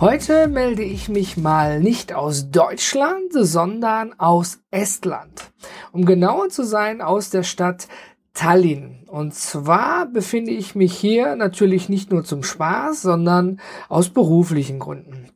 Heute melde ich mich mal nicht aus Deutschland, sondern aus Estland. Um genauer zu sein, aus der Stadt Tallinn. Und zwar befinde ich mich hier natürlich nicht nur zum Spaß, sondern aus beruflichen Gründen.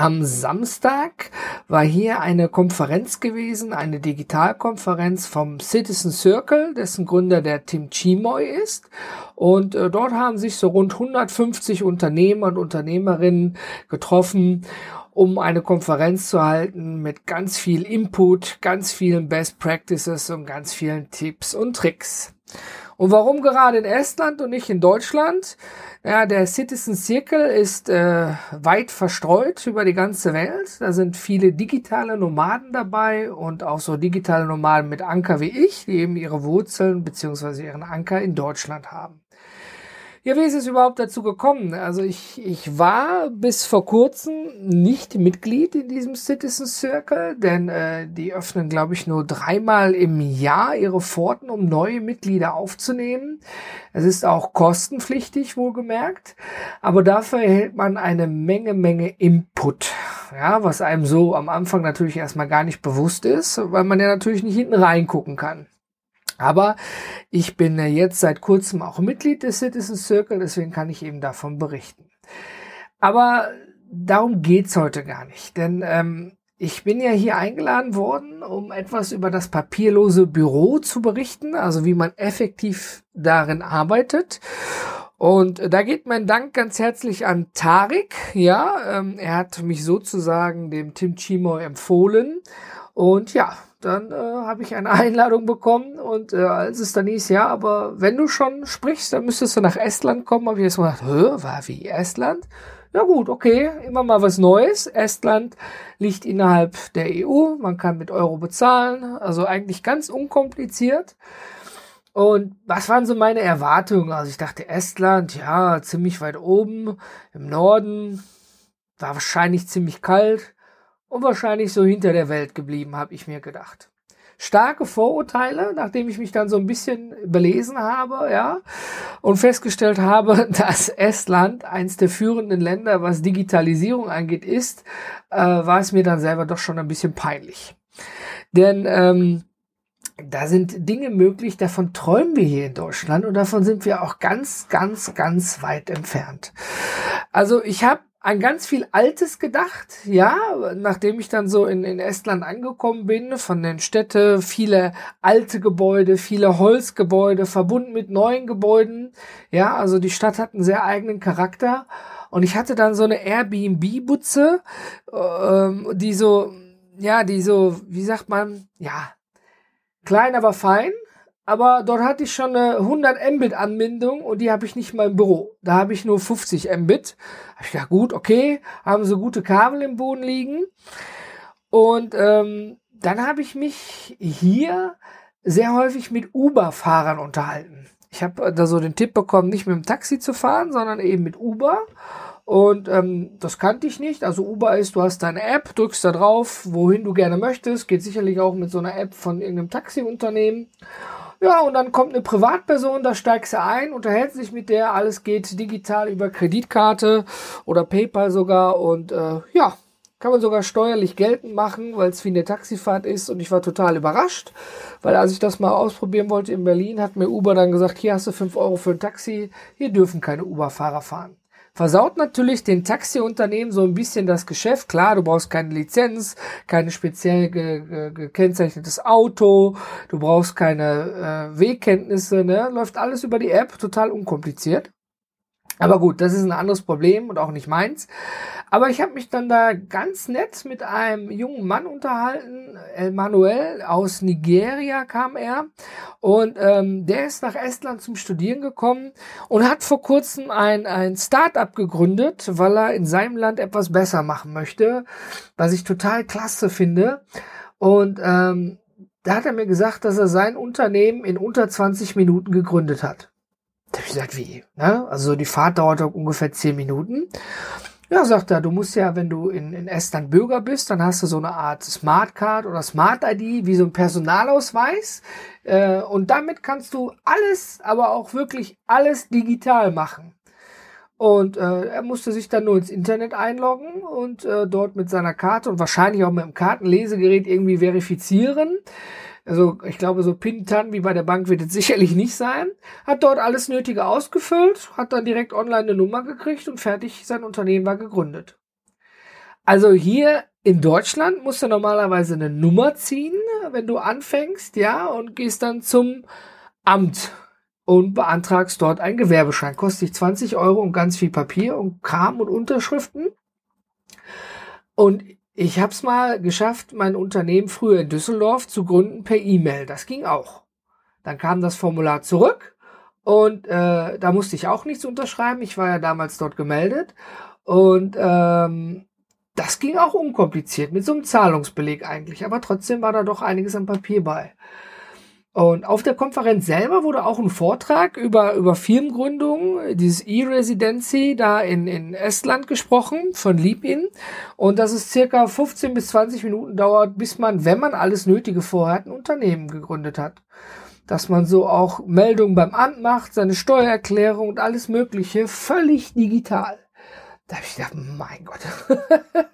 Am Samstag war hier eine Konferenz gewesen, eine Digitalkonferenz vom Citizen Circle, dessen Gründer der Tim Chimoy ist. Und äh, dort haben sich so rund 150 Unternehmer und Unternehmerinnen getroffen, um eine Konferenz zu halten mit ganz viel Input, ganz vielen Best Practices und ganz vielen Tipps und Tricks. Und warum gerade in Estland und nicht in Deutschland? Ja, der Citizen Circle ist äh, weit verstreut über die ganze Welt. Da sind viele digitale Nomaden dabei und auch so digitale Nomaden mit Anker wie ich, die eben ihre Wurzeln beziehungsweise ihren Anker in Deutschland haben. Ja, wie ist es überhaupt dazu gekommen? Also ich, ich war bis vor kurzem nicht Mitglied in diesem Citizen Circle, denn äh, die öffnen, glaube ich, nur dreimal im Jahr ihre Pforten, um neue Mitglieder aufzunehmen. Es ist auch kostenpflichtig, wohlgemerkt, aber dafür erhält man eine Menge, Menge Input. Ja, was einem so am Anfang natürlich erstmal gar nicht bewusst ist, weil man ja natürlich nicht hinten reingucken kann. Aber ich bin jetzt seit kurzem auch Mitglied des Citizen Circle, deswegen kann ich eben davon berichten. Aber darum geht's heute gar nicht, denn ähm, ich bin ja hier eingeladen worden, um etwas über das papierlose Büro zu berichten, also wie man effektiv darin arbeitet. Und da geht mein Dank ganz herzlich an Tarik. Ja, ähm, er hat mich sozusagen dem Tim Chimo empfohlen. Und ja, dann äh, habe ich eine Einladung bekommen und äh, als es dann hieß, ja, aber wenn du schon sprichst, dann müsstest du nach Estland kommen, habe ich jetzt gedacht, Hö, war wie Estland? Ja gut, okay, immer mal was Neues. Estland liegt innerhalb der EU, man kann mit Euro bezahlen, also eigentlich ganz unkompliziert. Und was waren so meine Erwartungen? Also ich dachte, Estland, ja, ziemlich weit oben im Norden, war wahrscheinlich ziemlich kalt und wahrscheinlich so hinter der Welt geblieben, habe ich mir gedacht. Starke Vorurteile, nachdem ich mich dann so ein bisschen belesen habe, ja, und festgestellt habe, dass Estland eins der führenden Länder, was Digitalisierung angeht, ist, äh, war es mir dann selber doch schon ein bisschen peinlich. Denn ähm, da sind Dinge möglich, davon träumen wir hier in Deutschland und davon sind wir auch ganz, ganz, ganz weit entfernt. Also ich habe an ganz viel Altes gedacht, ja, nachdem ich dann so in, in Estland angekommen bin, von den Städten, viele alte Gebäude, viele Holzgebäude, verbunden mit neuen Gebäuden, ja, also die Stadt hat einen sehr eigenen Charakter. Und ich hatte dann so eine Airbnb-Butze, ähm, die so, ja, die so, wie sagt man, ja, klein, aber fein, aber dort hatte ich schon eine 100 Mbit Anbindung und die habe ich nicht mal im Büro. Da habe ich nur 50 Mbit. Hab ich gedacht, gut, okay, haben so gute Kabel im Boden liegen. Und ähm, dann habe ich mich hier sehr häufig mit Uber-Fahrern unterhalten. Ich habe da so den Tipp bekommen, nicht mit dem Taxi zu fahren, sondern eben mit Uber. Und ähm, das kannte ich nicht. Also Uber ist, du hast deine App, drückst da drauf, wohin du gerne möchtest. Geht sicherlich auch mit so einer App von irgendeinem Taxiunternehmen. Ja, und dann kommt eine Privatperson, da steigst du ein, unterhältst sich mit der, alles geht digital über Kreditkarte oder PayPal sogar und äh, ja, kann man sogar steuerlich geltend machen, weil es wie eine Taxifahrt ist und ich war total überrascht, weil als ich das mal ausprobieren wollte in Berlin, hat mir Uber dann gesagt, hier hast du fünf Euro für ein Taxi, hier dürfen keine Uber-Fahrer fahren versaut natürlich den Taxiunternehmen so ein bisschen das Geschäft. Klar, du brauchst keine Lizenz, keine speziell ge ge gekennzeichnetes Auto, du brauchst keine äh, Wegkenntnisse, ne? Läuft alles über die App, total unkompliziert. Aber gut, das ist ein anderes Problem und auch nicht meins. Aber ich habe mich dann da ganz nett mit einem jungen Mann unterhalten, El Manuel aus Nigeria kam er und ähm, der ist nach Estland zum Studieren gekommen und hat vor kurzem ein, ein Start-up gegründet, weil er in seinem Land etwas besser machen möchte, was ich total klasse finde. Und ähm, da hat er mir gesagt, dass er sein Unternehmen in unter 20 Minuten gegründet hat. Ich gesagt, wie? Ne? Also die Fahrt dauert ungefähr 10 Minuten. Ja, sagt er, du musst ja, wenn du in, in Estland Bürger bist, dann hast du so eine Art Smartcard oder Smart ID, wie so ein Personalausweis. Äh, und damit kannst du alles, aber auch wirklich alles digital machen. Und äh, er musste sich dann nur ins Internet einloggen und äh, dort mit seiner Karte und wahrscheinlich auch mit dem Kartenlesegerät irgendwie verifizieren. Also ich glaube, so Pintan wie bei der Bank wird es sicherlich nicht sein. Hat dort alles Nötige ausgefüllt, hat dann direkt online eine Nummer gekriegt und fertig, sein Unternehmen war gegründet. Also hier in Deutschland musst du normalerweise eine Nummer ziehen, wenn du anfängst, ja, und gehst dann zum Amt und beantragst dort einen Gewerbeschein. Kostet dich 20 Euro und ganz viel Papier und Kram und Unterschriften. Und ich habe es mal geschafft, mein Unternehmen früher in Düsseldorf zu gründen per E-Mail. Das ging auch. Dann kam das Formular zurück und äh, da musste ich auch nichts unterschreiben. Ich war ja damals dort gemeldet und ähm, das ging auch unkompliziert mit so einem Zahlungsbeleg eigentlich. Aber trotzdem war da doch einiges an Papier bei. Und auf der Konferenz selber wurde auch ein Vortrag über, über Firmengründung, dieses E-Residency da in, in Estland gesprochen von Liebin. Und dass es circa 15 bis 20 Minuten dauert, bis man, wenn man alles Nötige vorhat, ein Unternehmen gegründet hat. Dass man so auch Meldungen beim Amt macht, seine Steuererklärung und alles Mögliche völlig digital. Da habe ich gedacht, mein Gott,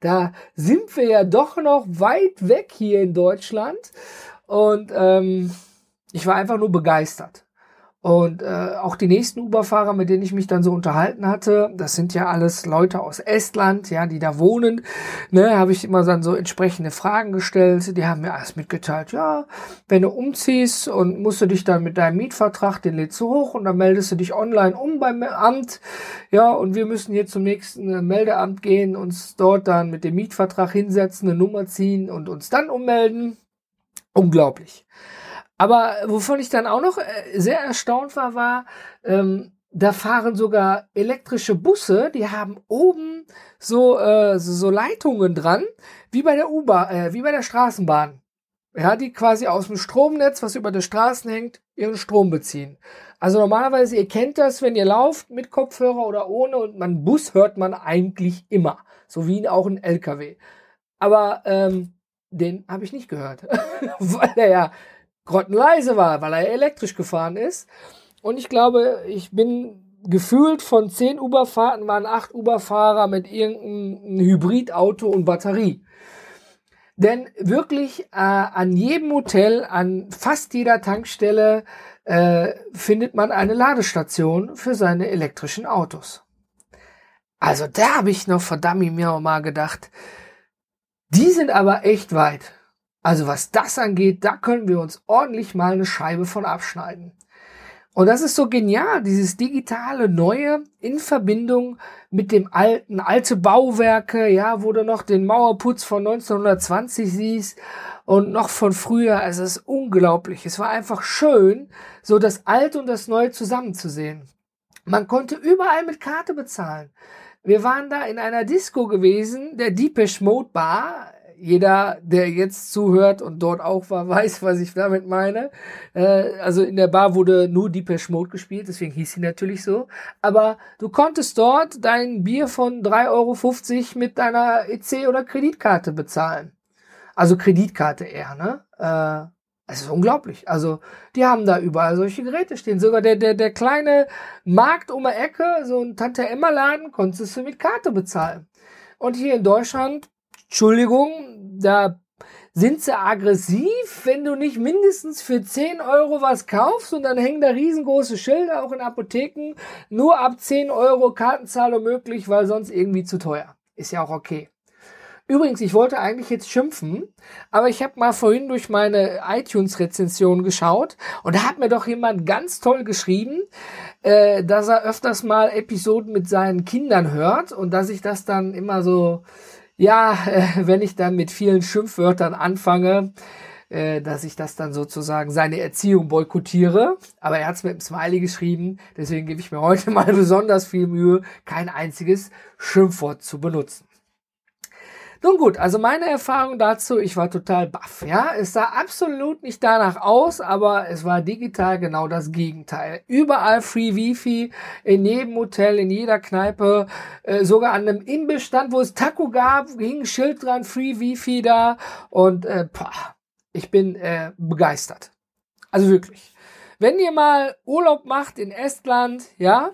da sind wir ja doch noch weit weg hier in Deutschland. Und ähm, ich war einfach nur begeistert. Und äh, auch die nächsten Uber-Fahrer, mit denen ich mich dann so unterhalten hatte, das sind ja alles Leute aus Estland, ja, die da wohnen. Ne, habe ich immer dann so entsprechende Fragen gestellt. Die haben mir alles mitgeteilt. Ja, wenn du umziehst und musst du dich dann mit deinem Mietvertrag, den lädst du hoch und dann meldest du dich online um beim Amt. Ja, und wir müssen hier zum nächsten äh, Meldeamt gehen, uns dort dann mit dem Mietvertrag hinsetzen, eine Nummer ziehen und uns dann ummelden. Unglaublich. Aber wovon ich dann auch noch äh, sehr erstaunt war, war, ähm, da fahren sogar elektrische Busse, die haben oben so, äh, so Leitungen dran, wie bei der U-Bahn, äh, wie bei der Straßenbahn. Ja, die quasi aus dem Stromnetz, was über den Straßen hängt, ihren Strom beziehen. Also normalerweise, ihr kennt das, wenn ihr lauft mit Kopfhörer oder ohne und man Bus hört man eigentlich immer. So wie auch ein LKW. Aber ähm, den habe ich nicht gehört, weil er ja grottenleise war, weil er elektrisch gefahren ist. Und ich glaube, ich bin gefühlt von zehn Uberfahrten waren acht Uberfahrer mit irgendeinem Hybridauto und Batterie. Denn wirklich äh, an jedem Hotel, an fast jeder Tankstelle äh, findet man eine Ladestation für seine elektrischen Autos. Also da habe ich noch verdammt mir mal gedacht, die sind aber echt weit. Also was das angeht, da können wir uns ordentlich mal eine Scheibe von abschneiden. Und das ist so genial, dieses digitale Neue in Verbindung mit dem alten, alte Bauwerke, ja, wo du noch den Mauerputz von 1920 siehst und noch von früher. Es ist unglaublich. Es war einfach schön, so das Alte und das Neue zusammenzusehen. Man konnte überall mit Karte bezahlen. Wir waren da in einer Disco gewesen, der Deepish Mode Bar. Jeder, der jetzt zuhört und dort auch war, weiß, was ich damit meine. Äh, also in der Bar wurde nur Deepish Mode gespielt, deswegen hieß sie natürlich so. Aber du konntest dort dein Bier von 3,50 Euro mit deiner EC oder Kreditkarte bezahlen. Also Kreditkarte eher, ne? Äh, es ist unglaublich. Also, die haben da überall solche Geräte stehen. Sogar der, der, der kleine Markt um die Ecke, so ein Tante-Emma-Laden, konntest du mit Karte bezahlen. Und hier in Deutschland, Entschuldigung, da sind sie aggressiv, wenn du nicht mindestens für 10 Euro was kaufst und dann hängen da riesengroße Schilder, auch in Apotheken, nur ab 10 Euro Kartenzahlung möglich, weil sonst irgendwie zu teuer. Ist ja auch okay. Übrigens, ich wollte eigentlich jetzt schimpfen, aber ich habe mal vorhin durch meine iTunes-Rezension geschaut und da hat mir doch jemand ganz toll geschrieben, äh, dass er öfters mal Episoden mit seinen Kindern hört und dass ich das dann immer so, ja, äh, wenn ich dann mit vielen Schimpfwörtern anfange, äh, dass ich das dann sozusagen seine Erziehung boykottiere. Aber er hat es mit einem Smiley geschrieben, deswegen gebe ich mir heute mal besonders viel Mühe, kein einziges Schimpfwort zu benutzen. Nun gut, also meine Erfahrung dazu, ich war total baff, ja. Es sah absolut nicht danach aus, aber es war digital genau das Gegenteil. Überall Free Wifi, in jedem Hotel, in jeder Kneipe, äh, sogar an einem Imbissstand, wo es Taco gab, hing ein Schild dran, Free Wifi da und äh, boah, ich bin äh, begeistert. Also wirklich. Wenn ihr mal Urlaub macht in Estland, ja,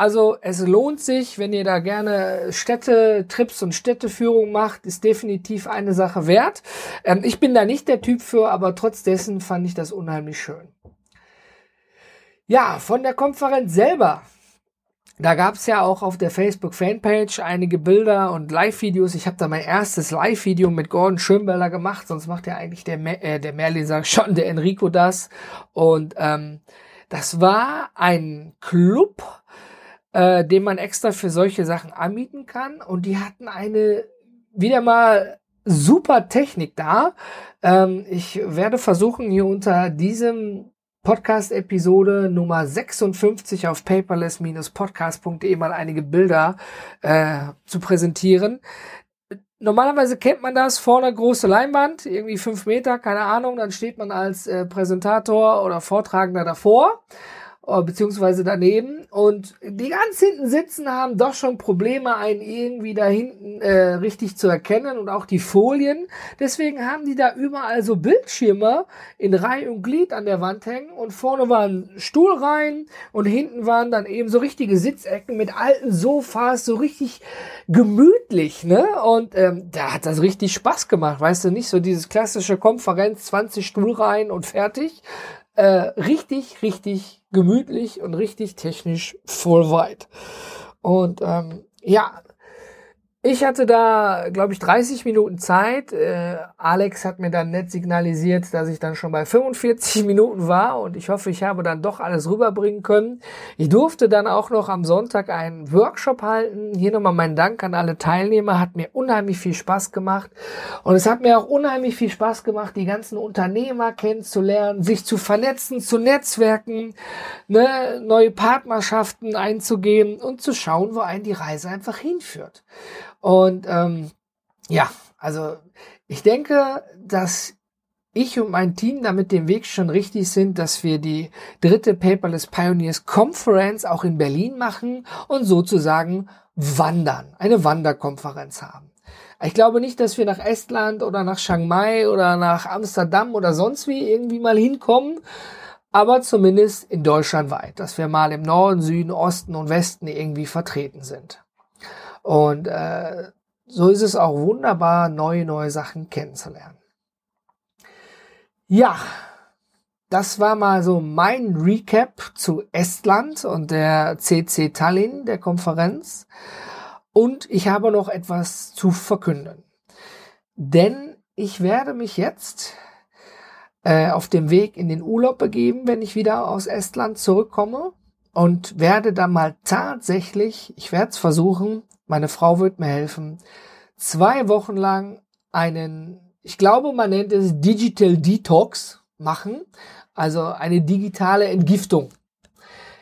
also es lohnt sich, wenn ihr da gerne Städtetrips und Städteführung macht, ist definitiv eine Sache wert. Ähm, ich bin da nicht der Typ für, aber trotz dessen fand ich das unheimlich schön. Ja, von der Konferenz selber da gab es ja auch auf der Facebook-Fanpage einige Bilder und Live-Videos. Ich habe da mein erstes Live-Video mit Gordon Schönbeller gemacht, sonst macht ja eigentlich der, Mer äh, der Merlin, sag schon, der Enrico das. Und ähm, das war ein Club, äh, den man extra für solche Sachen anmieten kann. Und die hatten eine wieder mal super Technik da. Ähm, ich werde versuchen, hier unter diesem Podcast-Episode Nummer 56 auf paperless-podcast.de mal einige Bilder äh, zu präsentieren. Normalerweise kennt man das, vorne große Leinwand, irgendwie fünf Meter, keine Ahnung, dann steht man als äh, Präsentator oder Vortragender davor beziehungsweise daneben. Und die ganz hinten sitzen haben doch schon Probleme, einen irgendwie da hinten äh, richtig zu erkennen und auch die Folien. Deswegen haben die da überall so Bildschirme in Reihe und Glied an der Wand hängen und vorne waren Stuhlreihen und hinten waren dann eben so richtige Sitzecken mit alten Sofas, so richtig gemütlich, ne? Und ähm, da hat das richtig Spaß gemacht, weißt du, nicht so dieses klassische Konferenz, 20 Stuhlreihen und fertig, äh, richtig, richtig gemütlich und richtig technisch voll weit. Und ähm, ja, ich hatte da, glaube ich, 30 Minuten Zeit. Äh, Alex hat mir dann nett signalisiert, dass ich dann schon bei 45 Minuten war und ich hoffe, ich habe dann doch alles rüberbringen können. Ich durfte dann auch noch am Sonntag einen Workshop halten. Hier nochmal mein Dank an alle Teilnehmer. Hat mir unheimlich viel Spaß gemacht. Und es hat mir auch unheimlich viel Spaß gemacht, die ganzen Unternehmer kennenzulernen, sich zu vernetzen, zu netzwerken, ne, neue Partnerschaften einzugehen und zu schauen, wo einen die Reise einfach hinführt. Und ähm, ja, also ich denke, dass ich und mein Team damit den Weg schon richtig sind, dass wir die dritte Paperless Pioneers Conference auch in Berlin machen und sozusagen wandern, eine Wanderkonferenz haben. Ich glaube nicht, dass wir nach Estland oder nach Chiang Mai oder nach Amsterdam oder sonst wie irgendwie mal hinkommen, aber zumindest in Deutschland weit, dass wir mal im Norden, Süden, Osten und Westen irgendwie vertreten sind. Und äh, so ist es auch wunderbar, neue, neue Sachen kennenzulernen. Ja, das war mal so mein Recap zu Estland und der CC Tallinn, der Konferenz. Und ich habe noch etwas zu verkünden. Denn ich werde mich jetzt äh, auf dem Weg in den Urlaub begeben, wenn ich wieder aus Estland zurückkomme und werde dann mal tatsächlich, ich werde es versuchen, meine Frau wird mir helfen, zwei Wochen lang einen, ich glaube, man nennt es Digital Detox machen, also eine digitale Entgiftung.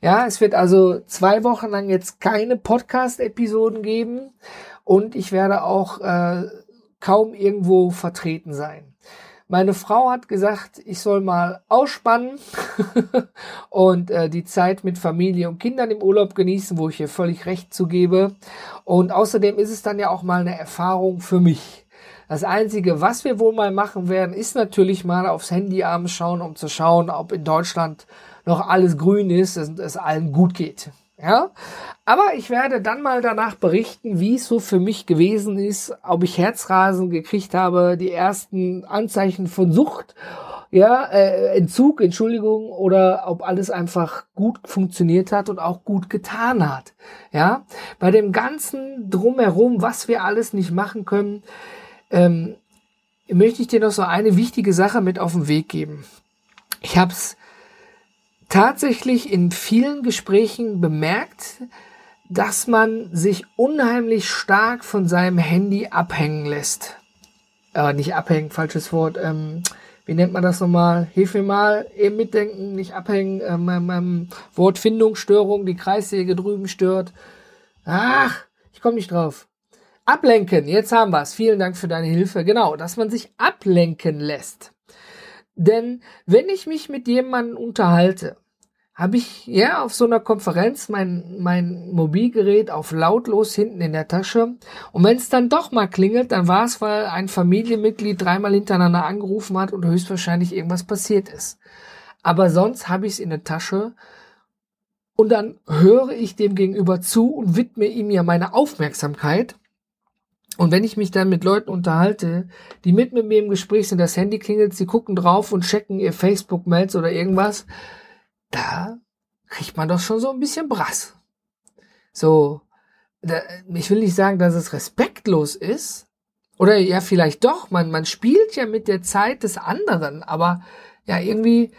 Ja, es wird also zwei Wochen lang jetzt keine Podcast-Episoden geben und ich werde auch äh, kaum irgendwo vertreten sein. Meine Frau hat gesagt, ich soll mal ausspannen und äh, die Zeit mit Familie und Kindern im Urlaub genießen, wo ich ihr völlig recht zugebe. Und außerdem ist es dann ja auch mal eine Erfahrung für mich. Das Einzige, was wir wohl mal machen werden, ist natürlich mal aufs Handy abends schauen, um zu schauen, ob in Deutschland noch alles grün ist und es allen gut geht. Ja, aber ich werde dann mal danach berichten, wie es so für mich gewesen ist, ob ich Herzrasen gekriegt habe, die ersten Anzeichen von Sucht. ja, äh, Entzug, Entschuldigung, oder ob alles einfach gut funktioniert hat und auch gut getan hat. Ja, bei dem ganzen drumherum, was wir alles nicht machen können, ähm, möchte ich dir noch so eine wichtige Sache mit auf den Weg geben. Ich habe es tatsächlich in vielen Gesprächen bemerkt, dass man sich unheimlich stark von seinem Handy abhängen lässt. Äh, nicht abhängen, falsches Wort. Ähm, wie nennt man das nochmal? Hilf mir mal, eben mitdenken, nicht abhängen. Ähm, ähm, ähm, Wortfindungsstörung, die Kreissäge drüben stört. Ach, ich komme nicht drauf. Ablenken, jetzt haben wir es. Vielen Dank für deine Hilfe. Genau, dass man sich ablenken lässt. Denn wenn ich mich mit jemandem unterhalte habe ich ja auf so einer Konferenz mein, mein Mobilgerät auf lautlos hinten in der Tasche. Und wenn es dann doch mal klingelt, dann war es, weil ein Familienmitglied dreimal hintereinander angerufen hat und höchstwahrscheinlich irgendwas passiert ist. Aber sonst habe ich es in der Tasche und dann höre ich dem gegenüber zu und widme ihm ja meine Aufmerksamkeit. Und wenn ich mich dann mit Leuten unterhalte, die mit, mit mir im Gespräch sind, das Handy klingelt, sie gucken drauf und checken ihr Facebook-Mails oder irgendwas, da kriegt man doch schon so ein bisschen Brass. So, da, ich will nicht sagen, dass es respektlos ist. Oder ja, vielleicht doch. Man, man spielt ja mit der Zeit des anderen. Aber ja, irgendwie,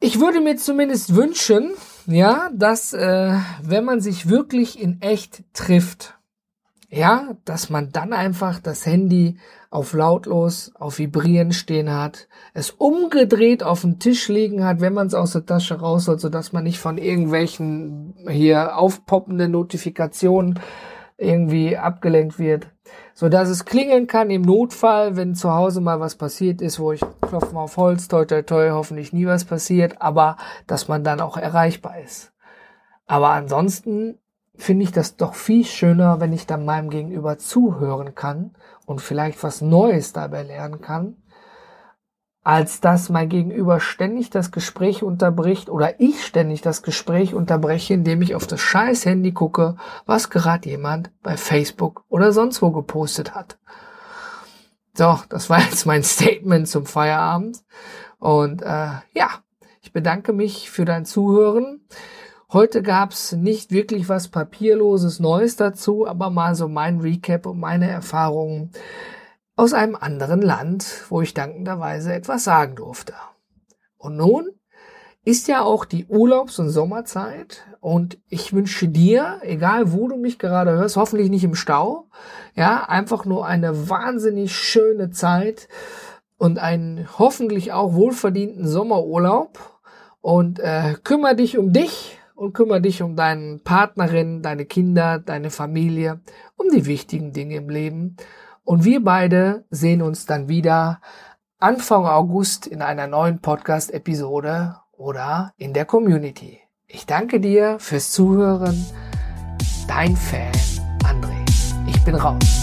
ich würde mir zumindest wünschen, ja, dass, äh, wenn man sich wirklich in echt trifft, ja, dass man dann einfach das Handy auf lautlos, auf vibrieren stehen hat, es umgedreht auf dem Tisch liegen hat, wenn man es aus der Tasche raus soll, sodass man nicht von irgendwelchen hier aufpoppenden Notifikationen irgendwie abgelenkt wird, so dass es klingeln kann im Notfall, wenn zu Hause mal was passiert ist, wo ich klopfe mal auf Holz, toi toi toi, hoffentlich nie was passiert, aber dass man dann auch erreichbar ist. Aber ansonsten finde ich das doch viel schöner, wenn ich dann meinem Gegenüber zuhören kann und vielleicht was Neues dabei lernen kann, als dass mein Gegenüber ständig das Gespräch unterbricht oder ich ständig das Gespräch unterbreche, indem ich auf das scheiß Handy gucke, was gerade jemand bei Facebook oder sonst wo gepostet hat. So, das war jetzt mein Statement zum Feierabend. Und äh, ja, ich bedanke mich für dein Zuhören. Heute gab's nicht wirklich was papierloses Neues dazu, aber mal so mein Recap und meine Erfahrungen aus einem anderen Land, wo ich dankenderweise etwas sagen durfte. Und nun ist ja auch die Urlaubs- und Sommerzeit und ich wünsche dir, egal wo du mich gerade hörst, hoffentlich nicht im Stau, ja, einfach nur eine wahnsinnig schöne Zeit und einen hoffentlich auch wohlverdienten Sommerurlaub und äh, kümmere dich um dich und kümmere dich um deinen Partnerin, deine Kinder, deine Familie, um die wichtigen Dinge im Leben. Und wir beide sehen uns dann wieder Anfang August in einer neuen Podcast-Episode oder in der Community. Ich danke dir fürs Zuhören. Dein Fan André. Ich bin raus.